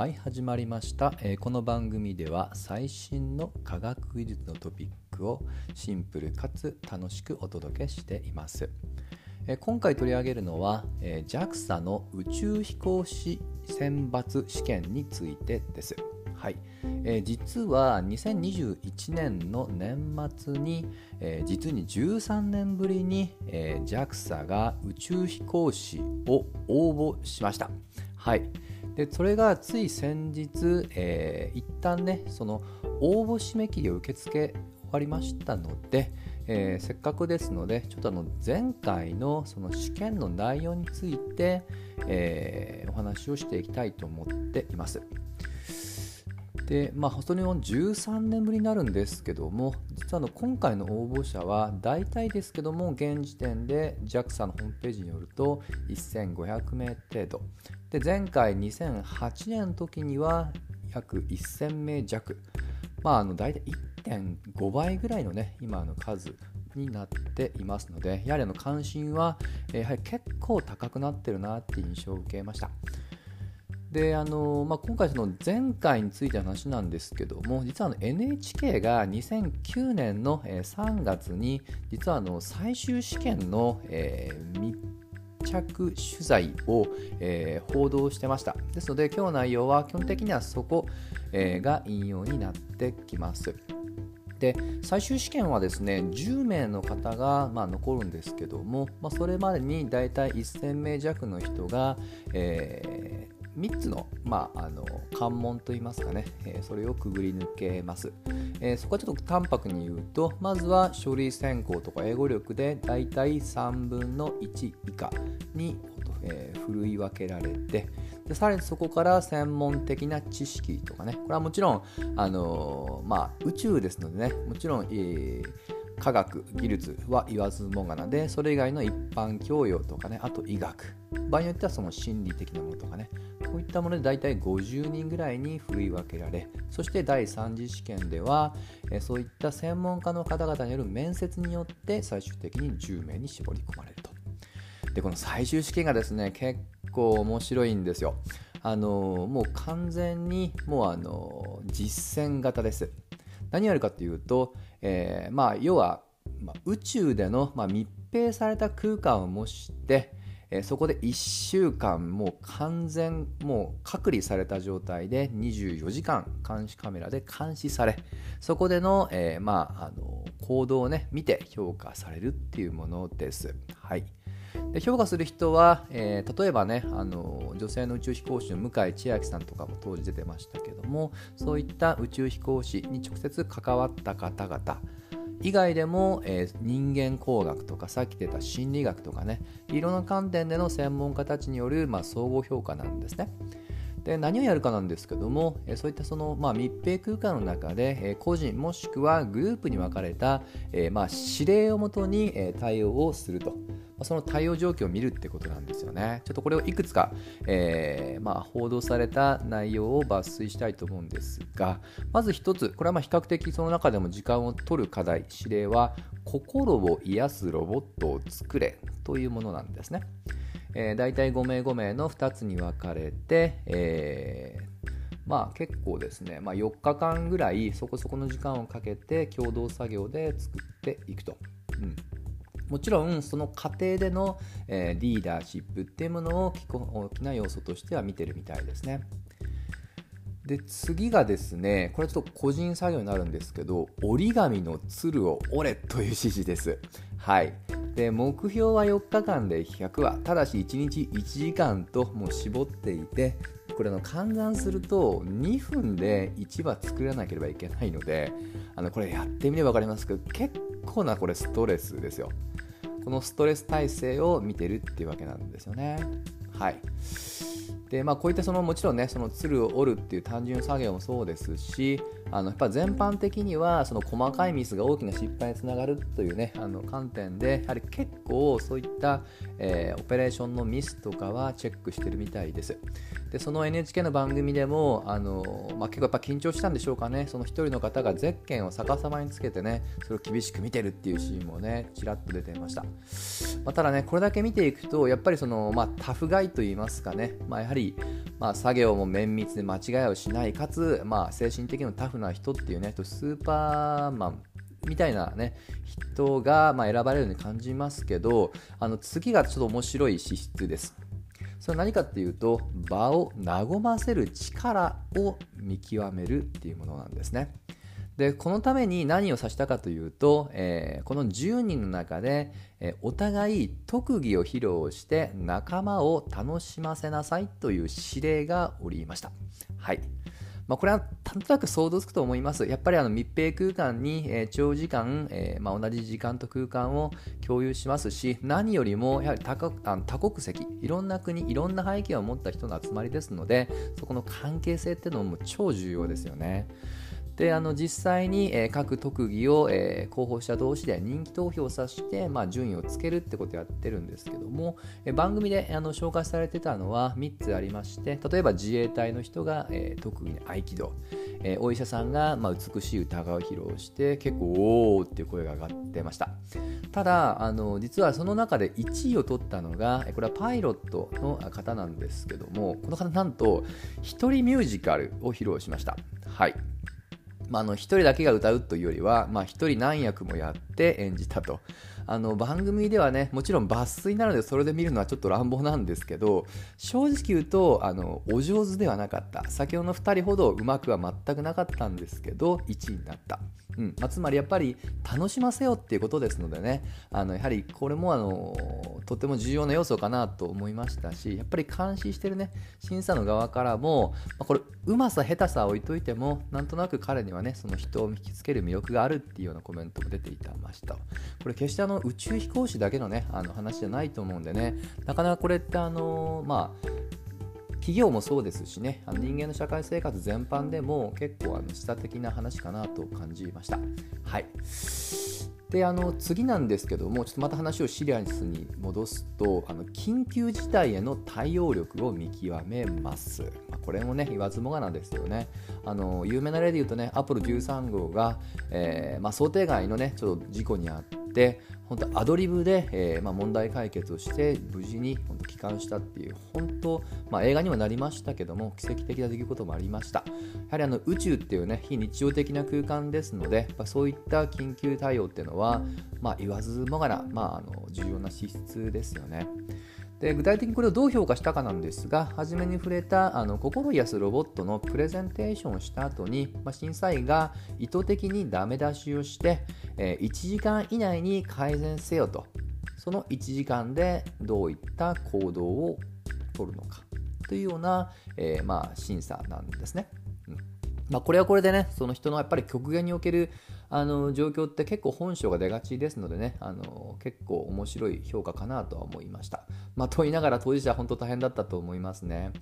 はい始まりました、えー、この番組では最新の科学技術のトピックをシンプルかつ楽しくお届けしています、えー、今回取り上げるのは、えー、JAXA の宇宙飛行士選抜試験についてです。はい。えー、実は2021年の年末に、えー、実に13年ぶりに、えー、JAXA が宇宙飛行士を応募しました。はい、でそれがつい先日、えー、一旦ねその応募締め切りを受け付け終わりましたので、えー、せっかくですのでちょっとあの前回のその試験の内容について、えー、お話をしていきたいと思っています。でまあ、本当に13年ぶりになるんですけども実はの今回の応募者は大体ですけども現時点で JAXA のホームページによると1500名程度で前回2008年の時には約1000名弱まああの大体1.5倍ぐらいのね今の数になっていますのでやはりあの関心はやはり結構高くなってるなっていう印象を受けました。であのまあ、今回、その前回についての話なんですけども実はあの NHK が2009年の3月に実はあの最終試験の、えー、密着取材を、えー、報道してましたですので今日の内容は基本的にはそこ、えー、が引用になってきます。で最終試験はですね10名の方が、まあ、残るんですけども、まあ、それまでに大体1000名弱の人が、えー3つの,、まあ、あの関門といいますかね、え、それをくぐり抜けます、え、そこはちょっと淡白に言うとまずは書類選考とか英語力でだいたい3分の1以下に、えー、ふるい分けられてでさらにそこから専門的な知識とかね。これはもちろん、あのまあ、宇宙ですのでね。もちろん、えー科学技術は言わずもがなでそれ以外の一般教養とかね。あと医学。場合によってはその心理的なものとかね。こういったもので大体50人ぐらいに振り分けられそして第3次試験ではそういった専門家の方々による面接によって最終的に10名に絞り込まれると。でこの最終試験がですね結構面白いんですよ。あのもう完全にもうあの実践型です。何やるかっていうと、えー、まあ要は、まあ、宇宙での、まあ、密閉された空間を模して、え、そこで1週間もう完全もう隔離された状態で24時間監視カメラで監視されそこでの,、えー、まあ、あの行動をね見て評価されるっていうものです。はいで評価する人は、えー、例えばねあの女性の宇宙飛行士の向井千秋さんとかも当時出てましたけどもそういった宇宙飛行士に直接関わった方々以外でも、えー、人間工学とかさっき出た心理学とかねいろんな観点での専門家たちによる、まあ、総合評価なんですね。で何をやるかなんですけども、えそういったその、まあ、密閉空間の中で、え個人もしくはグループに分かれた、えまあ、指令をもとに、え対応をすると。その対応状況を見るってことなんですよね。ちょっとこれをいくつか、えー、まあ、報道された内容を抜粋したいと思うんですが、まず一つ、これはま比較的その中でも時間を取る課題、指令は、心を癒すロボットを作れというものなんですね。えー、大体5名5名の2つに分かれて、えーまあ結構ですね、まあ、4日間ぐらいそこそこの時間をかけて共同作業で作っていくと。うんもちろんその過程での、え、リーダーシップっていうものを大きな要素としては見てるみたいですね。で次がですねこれちょっと個人作業になるんですけど折り紙の鶴を折れという指示です。はいで目標は4日間で100話ただし1日1時間ともう絞っていてこれの換算すると2分で1話作らなければいけないのであのこれやってみれば分かりますけど結構なこれストレスですよ。このストレス耐性を見てるっていうわけなんですよね。はい。でまあ、こういったそのもちろんねその鶴を折るっていう単純作業もそうですしあのやっぱ全般的にはその細かいミスが大きな失敗につながるというねあの観点でやはり結構そういった、えー、オペレーションのミスとかはチェックしてるみたいです。でその NHK の番組でもあの、まあ、結構やっぱ緊張したんでしょうかね。その一人の方がゼッケンを逆さまにつけてねそれを厳しく見てるっていうシーンもねちらっと出ていました、まあ、ただねこれだけ見ていくとやっぱりその、まあ、タフガイといいますかね、まあ、やはりまあ、作業も綿密で間違いをしないかつ、まあ、精神的にもタフな人っていうねスーパーマンみたいなね人がま選ばれるように感じますけどあの次がちょっと面白い資質です。それは何かっていうと場を和ませる力を見極めるっていうものなんですね。でこのために何を指したかというと、えー、この10人の中で、えー、お互い特技を披露して仲間を楽しませなさいという指令がおりました。はいまあ、これはなんとなく想像つくと思います。やっぱりあの密閉空間に、えー、長時間、えーまあ、同じ時間と空間を共有しますし、何よりもやはり多あの多国籍、いろんな国、いろんな背景を持った人の集まりですので、そこの関係性っていうのも超重要ですよね。であの実際に、え、各特技を、えー、候補者同士で人気投票させて、まあ、順位をつけるってことをやってるんですけども、え、番組であの紹介されてたのは3つありまして例えば自衛隊の人が、え、特技に合気道、え、お医者さんが、まあ、美しい歌声を披露して結構おおっていう声が上がってました。ただあの実はその中で1位を取ったのがこれはパイロットの方なんですけどもこの方なんと1人ミュージカルを披露しました。はい。まあ、あの1人だけが歌うというよりは、まあ、1人何役もやって演じたと。あの番組ではねもちろん抜粋なのでそれで見るのはちょっと乱暴なんですけど正直言うとあのお上手ではなかった。先ほどの2人ほどうまくは全くなかったんですけど1位になった。うん。まあ、つまりやっぱり楽しませようっていうことですのでね。あのやはりこれもあのとても重要な要素かなと思いましたしやっぱり監視してるね。審査の側からも、まあ、これうまさ下手さ置いといてもなんとなく彼にはねその人を引きつける魅力があるっていうようなコメントも出ていたました。これ決しての宇宙飛行士だけのねあの話じゃないと思うんでね。なかなかこれってあのまあ企業もそうですしねあの人間の社会生活全般でも結構あの示唆的な話かなと感じました。はい。であの次なんですけどもちょっとまた話をシリアスに戻すとあの緊急事態への対応力を見極めます、まあ、これもね言わずもがなですよね。あの有名な例で言うとねアポロ13号が、えーまあ、想定外のねちょっと事故にあって本当アドリブで、えーまあ、問題解決をして無事に本当帰還したっていう本当、まあ、映画にもなりましたけども奇跡的な出来事もありましたやはりあの宇宙っていうね非日常的な空間ですので、まあ、そういった緊急対応っていうのは、まあ、言わずもがな、まあ、あの重要な資質ですよね。で具体的にこれをどう評価したかなんですが初めに触れたあの心癒すロボットのプレゼンテーションをした後に、まあ、審査員が意図的にダメ出しをして、えー、1時間以内に改善せよとその1時間でどういった行動を取るのかというような、えー、まあ、審査なんですね。まあ、これはこれでねその人のやっぱり極限におけるあの状況って結構本性が出がちですのでねあの結構面白い評価かなとは思いました。まあ、と言いながら当事者は本当大変だったと思いますね。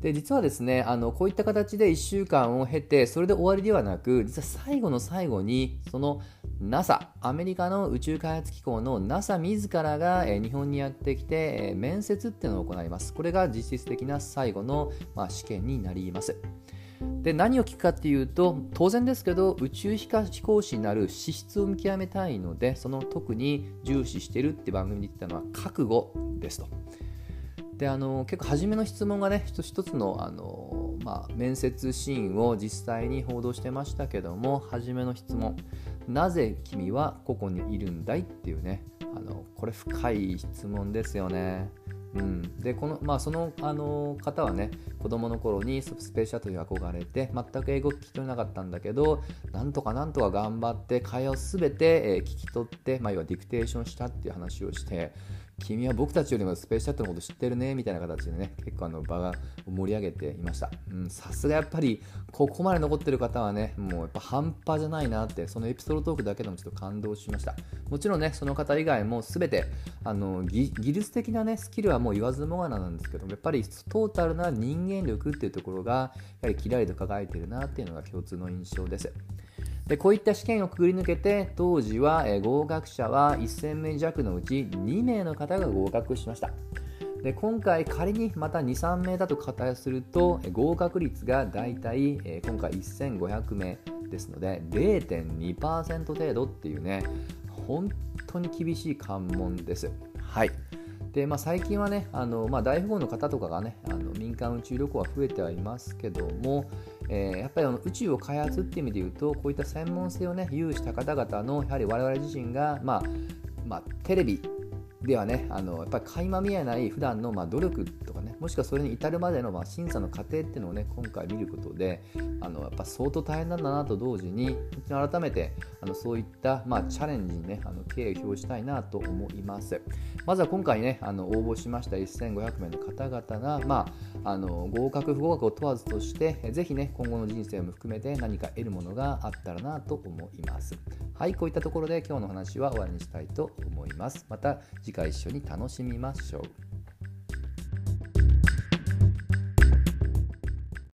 で実はですねあのこういった形で1週間を経てそれで終わりではなく実は最後の最後にその NASA アメリカの宇宙開発機構の NASA 自らが、日本にやってきて、面接っていうのを行いますこれが実質的な最後の、まあ、試験になりますで何を聞くかっていうと当然ですけど宇宙飛行士になる資質を見極めたいのでその特に重視してるって番組で言ってたのは覚悟ですと。であの結構初めの質問がね一つ一つのあの、まあ、面接シーンを実際に報道してましたけども初めの質問「なぜ君はここにいるんだい?」っていうねあのこれ深い質問ですよね。うん、でこの、まあ、そのあの方はね子供の頃にスペーシャトルに憧れて全く英語聞き取れなかったんだけどなんとかなんとか頑張って会話を全て、え、聞き取って、まあ、要はディクテーションしたっていう話をして君は僕たちよりもスペースシャトルのこと知ってるねみたいな形でね結構あの場が盛り上げていました。さすがやっぱりここまで残ってる方はねもうやっぱ半端じゃないなってそのエピソードトークだけでもちょっと感動しました。もちろんねその方以外も全てあの技術的なねスキルはもう言わずもがななんですけどもやっぱりトータルな人間力っていうところがやはりキラリと輝いてるなっていうのが共通の印象です。でこういった試験をくぐり抜けて当時は、合格者は1000名弱のうち2名の方が合格しました。で今回仮にまた23名だと仮定すると合格率がだいたい今回1500名ですので0.2%程度っていうね本当に厳しい関門です。はい。で、まあ、最近はねあの、まあ、大富豪の方とかがねあの民間宇宙旅行は増えてはいますけども、えー、やっぱりあの宇宙を開発っていう意味で言うとこういった専門性をね有した方々のやはり我々自身が、まあまあ、テレビではねあのやっぱり垣間見えない普段のまあ努力とかもしくはそれに至るまでのま審査の過程っていうのをね今回見ることであのやっぱ相当大変なんだなと同時に改めてあのそういったまあチャレンジにねあの敬意を表したいなと思います。まずは今回ねあの応募しました1500名の方々が、まあ、あの合格不合格を問わずとしてぜひね今後の人生も含めて何か得るものがあったらなと思います。はいこういったところで今日の話は終わりにしたいと思います。また次回一緒に楽しみましょう。